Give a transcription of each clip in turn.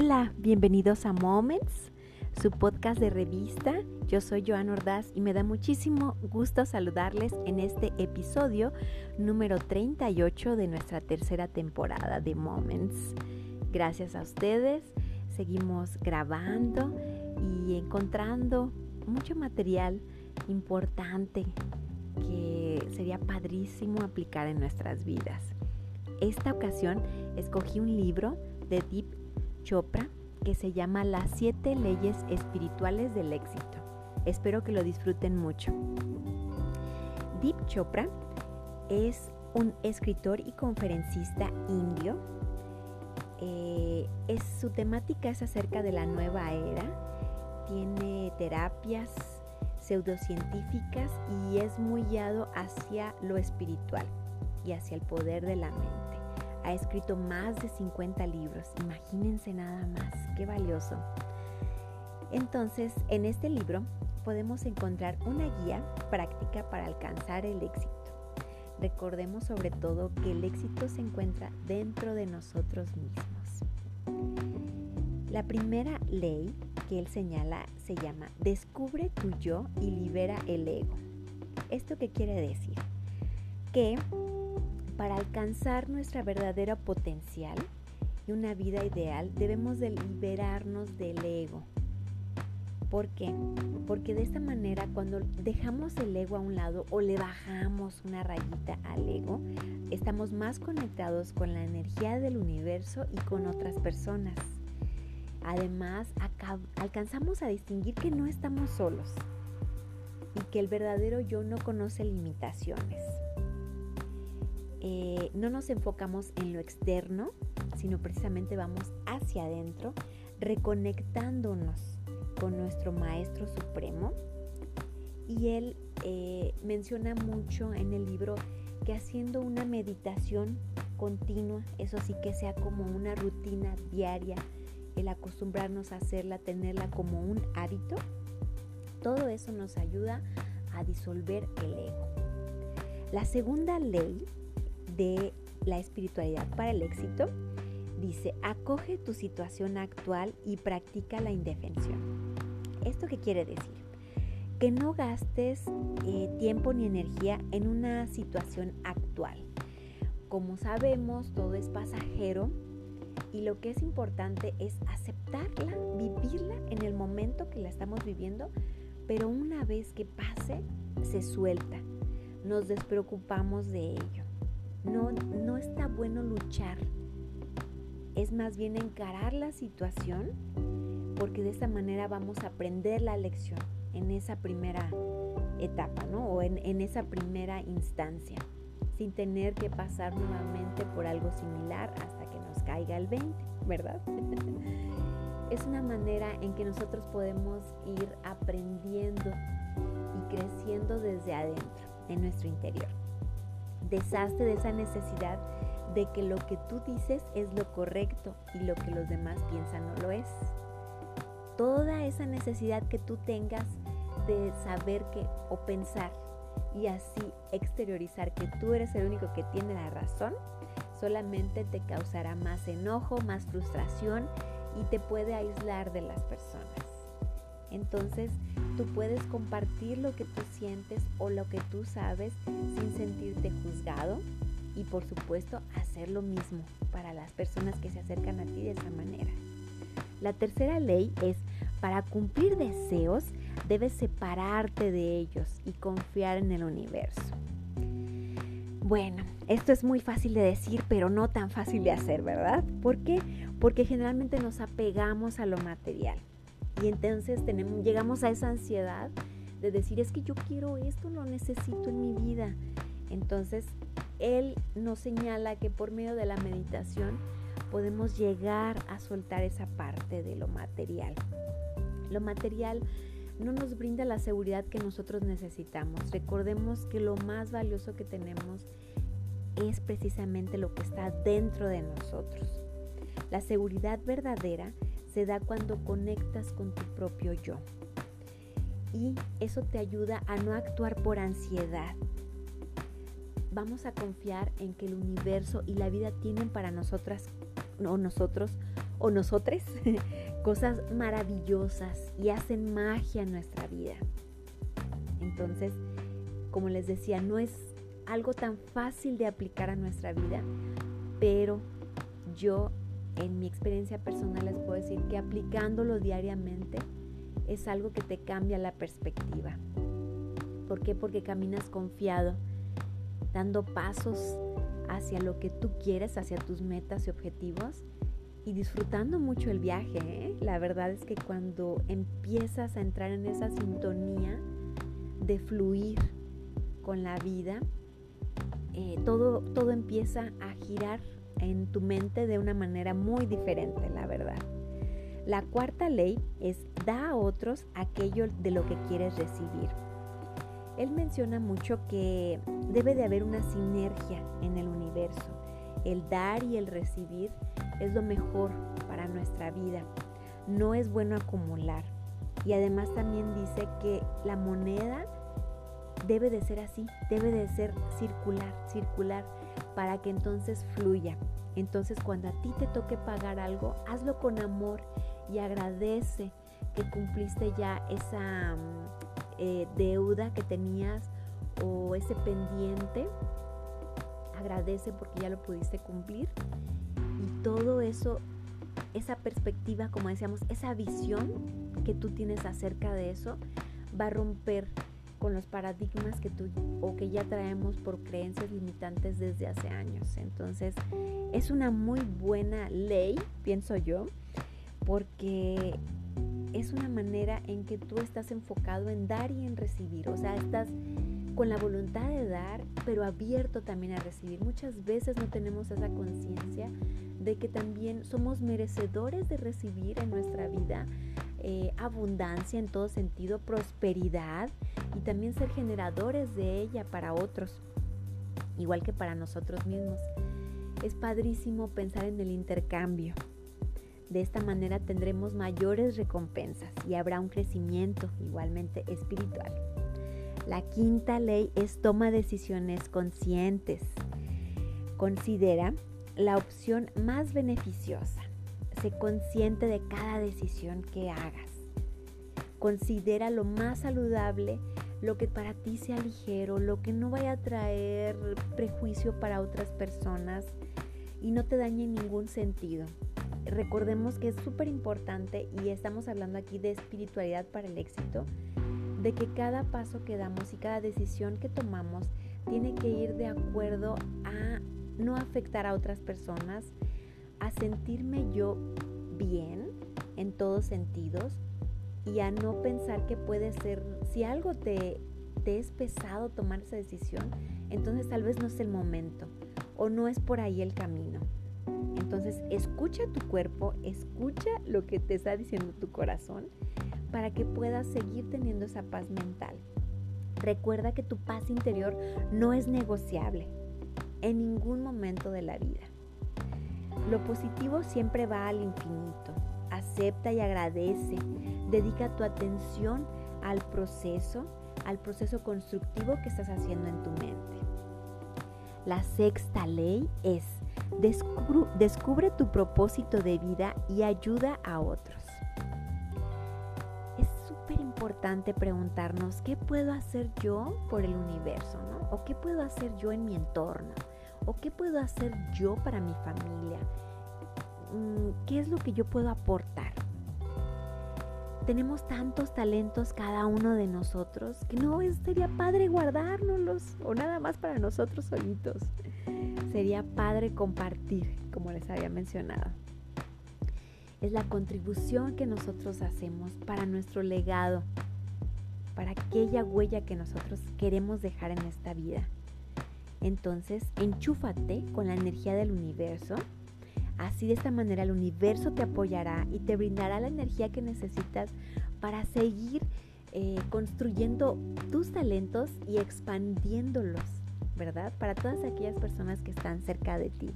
Hola, bienvenidos a Moments, su podcast de revista. Yo soy Joan Ordaz y me da muchísimo gusto saludarles en este episodio número 38 de nuestra tercera temporada de Moments. Gracias a ustedes, seguimos grabando y encontrando mucho material importante que sería padrísimo aplicar en nuestras vidas. Esta ocasión escogí un libro de Deep Chopra que se llama Las siete leyes espirituales del éxito. Espero que lo disfruten mucho. Deep Chopra es un escritor y conferencista indio. Eh, su temática es acerca de la nueva era. Tiene terapias pseudocientíficas y es muy guiado hacia lo espiritual y hacia el poder de la mente ha escrito más de 50 libros. Imagínense nada más, qué valioso. Entonces, en este libro podemos encontrar una guía práctica para alcanzar el éxito. Recordemos sobre todo que el éxito se encuentra dentro de nosotros mismos. La primera ley que él señala se llama Descubre tu yo y libera el ego. ¿Esto qué quiere decir? Que para alcanzar nuestra verdadera potencial y una vida ideal debemos de liberarnos del ego. ¿Por qué? Porque de esta manera cuando dejamos el ego a un lado o le bajamos una rayita al ego, estamos más conectados con la energía del universo y con otras personas. Además, alcanzamos a distinguir que no estamos solos y que el verdadero yo no conoce limitaciones. Eh, no nos enfocamos en lo externo, sino precisamente vamos hacia adentro, reconectándonos con nuestro Maestro Supremo. Y él eh, menciona mucho en el libro que haciendo una meditación continua, eso sí que sea como una rutina diaria, el acostumbrarnos a hacerla, tenerla como un hábito, todo eso nos ayuda a disolver el ego. La segunda ley de la espiritualidad para el éxito, dice, acoge tu situación actual y practica la indefensión. ¿Esto qué quiere decir? Que no gastes eh, tiempo ni energía en una situación actual. Como sabemos, todo es pasajero y lo que es importante es aceptarla, vivirla en el momento que la estamos viviendo, pero una vez que pase, se suelta. Nos despreocupamos de ello. No, no está bueno luchar. Es más bien encarar la situación porque de esta manera vamos a aprender la lección en esa primera etapa, ¿no? O en, en esa primera instancia, sin tener que pasar nuevamente por algo similar hasta que nos caiga el 20, ¿verdad? es una manera en que nosotros podemos ir aprendiendo y creciendo desde adentro, en nuestro interior deshazte de esa necesidad de que lo que tú dices es lo correcto y lo que los demás piensan no lo es. Toda esa necesidad que tú tengas de saber que o pensar y así exteriorizar que tú eres el único que tiene la razón, solamente te causará más enojo, más frustración y te puede aislar de las personas. Entonces, tú puedes compartir lo que tú sientes o lo que tú sabes sin sentirte juzgado y por supuesto hacer lo mismo para las personas que se acercan a ti de esa manera. La tercera ley es, para cumplir deseos, debes separarte de ellos y confiar en el universo. Bueno, esto es muy fácil de decir, pero no tan fácil de hacer, ¿verdad? ¿Por qué? Porque generalmente nos apegamos a lo material. Y entonces llegamos a esa ansiedad de decir, es que yo quiero esto, lo necesito en mi vida. Entonces, él nos señala que por medio de la meditación podemos llegar a soltar esa parte de lo material. Lo material no nos brinda la seguridad que nosotros necesitamos. Recordemos que lo más valioso que tenemos es precisamente lo que está dentro de nosotros. La seguridad verdadera se da cuando conectas con tu propio yo. Y eso te ayuda a no actuar por ansiedad. Vamos a confiar en que el universo y la vida tienen para nosotras o nosotros o nosotros cosas maravillosas y hacen magia en nuestra vida. Entonces, como les decía, no es algo tan fácil de aplicar a nuestra vida, pero yo en mi experiencia personal les puedo decir que aplicándolo diariamente es algo que te cambia la perspectiva. ¿Por qué? Porque caminas confiado, dando pasos hacia lo que tú quieres, hacia tus metas y objetivos y disfrutando mucho el viaje. ¿eh? La verdad es que cuando empiezas a entrar en esa sintonía de fluir con la vida, eh, todo, todo empieza a girar en tu mente de una manera muy diferente, la verdad. La cuarta ley es da a otros aquello de lo que quieres recibir. Él menciona mucho que debe de haber una sinergia en el universo. El dar y el recibir es lo mejor para nuestra vida. No es bueno acumular. Y además también dice que la moneda debe de ser así, debe de ser circular, circular, para que entonces fluya. Entonces cuando a ti te toque pagar algo, hazlo con amor y agradece que cumpliste ya esa mm, eh, deuda que tenías o ese pendiente. Agradece porque ya lo pudiste cumplir. Y todo eso, esa perspectiva, como decíamos, esa visión que tú tienes acerca de eso, va a romper con los paradigmas que tú o que ya traemos por creencias limitantes desde hace años. Entonces, es una muy buena ley, pienso yo, porque es una manera en que tú estás enfocado en dar y en recibir, o sea, estás con la voluntad de dar, pero abierto también a recibir. Muchas veces no tenemos esa conciencia de que también somos merecedores de recibir en nuestra vida eh, abundancia en todo sentido, prosperidad y también ser generadores de ella para otros, igual que para nosotros mismos. Es padrísimo pensar en el intercambio. De esta manera tendremos mayores recompensas y habrá un crecimiento igualmente espiritual. La quinta ley es toma decisiones conscientes. Considera la opción más beneficiosa Sé consciente de cada decisión que hagas. Considera lo más saludable, lo que para ti sea ligero, lo que no vaya a traer prejuicio para otras personas y no te dañe en ningún sentido. Recordemos que es súper importante y estamos hablando aquí de espiritualidad para el éxito, de que cada paso que damos y cada decisión que tomamos tiene que ir de acuerdo a no afectar a otras personas, a sentirme yo bien en todos sentidos y a no pensar que puede ser, si algo te, te es pesado tomar esa decisión, entonces tal vez no es el momento o no es por ahí el camino. Entonces escucha tu cuerpo, escucha lo que te está diciendo tu corazón para que puedas seguir teniendo esa paz mental. Recuerda que tu paz interior no es negociable en ningún momento de la vida. Lo positivo siempre va al infinito. Acepta y agradece. Dedica tu atención al proceso, al proceso constructivo que estás haciendo en tu mente. La sexta ley es descubre, tu propósito de vida y ayuda a otros. Es súper importante preguntarnos qué puedo hacer yo por el universo, ¿no? O qué puedo hacer yo en mi entorno ¿O qué puedo hacer yo para mi familia? Mm, ¿Qué es lo que yo puedo aportar? Tenemos tantos talentos cada uno de nosotros que no sería padre guardárnoslos o nada más para nosotros solitos. Sería padre compartir, como les había mencionado. Es la contribución que nosotros hacemos para nuestro legado, para aquella huella que nosotros queremos dejar en esta vida. Entonces, enchúfate con la energía del universo. Así de esta manera el universo te apoyará y te brindará la energía que necesitas para seguir eh, construyendo tus talentos y expandiéndolos, ¿verdad? Para todas aquellas personas que están cerca de ti.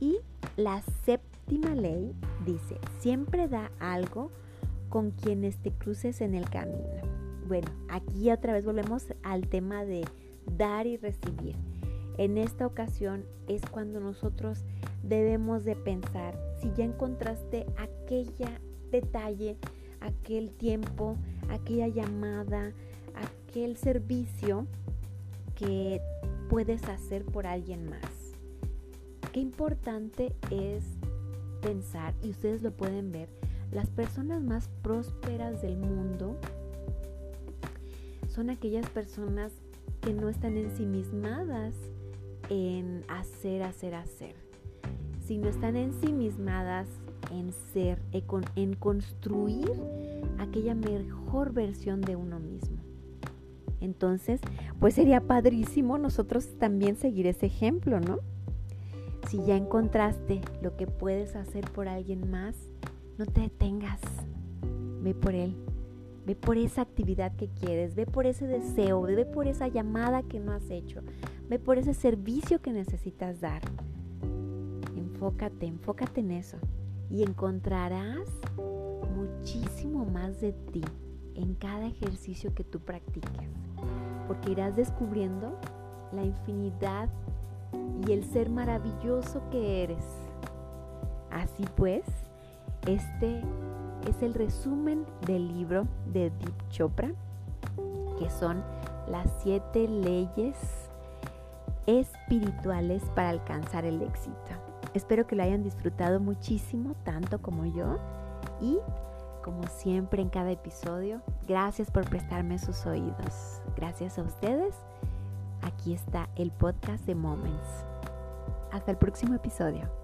Y la séptima ley dice, siempre da algo con quienes te cruces en el camino. Bueno, aquí otra vez volvemos al tema de dar y recibir. En esta ocasión es cuando nosotros debemos de pensar si ya encontraste aquella detalle, aquel tiempo, aquella llamada, aquel servicio que puedes hacer por alguien más. Qué importante es pensar, y ustedes lo pueden ver, las personas más prósperas del mundo son aquellas personas que no están ensimismadas en hacer, hacer, hacer, sino están ensimismadas en ser, en construir aquella mejor versión de uno mismo. Entonces, pues sería padrísimo nosotros también seguir ese ejemplo, ¿no? Si ya encontraste lo que puedes hacer por alguien más, no te detengas. Ve por él. Ve por esa actividad que quieres. Ve por ese deseo. Ve por esa llamada que no has hecho. Ve por ese servicio que necesitas dar. Enfócate, enfócate en eso. Y encontrarás muchísimo más de ti en cada ejercicio que tú practiques. Porque irás descubriendo la infinidad y el ser maravilloso que eres. Así pues, este es el resumen del libro de Deep Chopra, que son las siete leyes espirituales para alcanzar el éxito. Espero que lo hayan disfrutado muchísimo, tanto como yo. Y como siempre en cada episodio, gracias por prestarme sus oídos. Gracias a ustedes aquí está el podcast de Moments. Hasta el próximo episodio.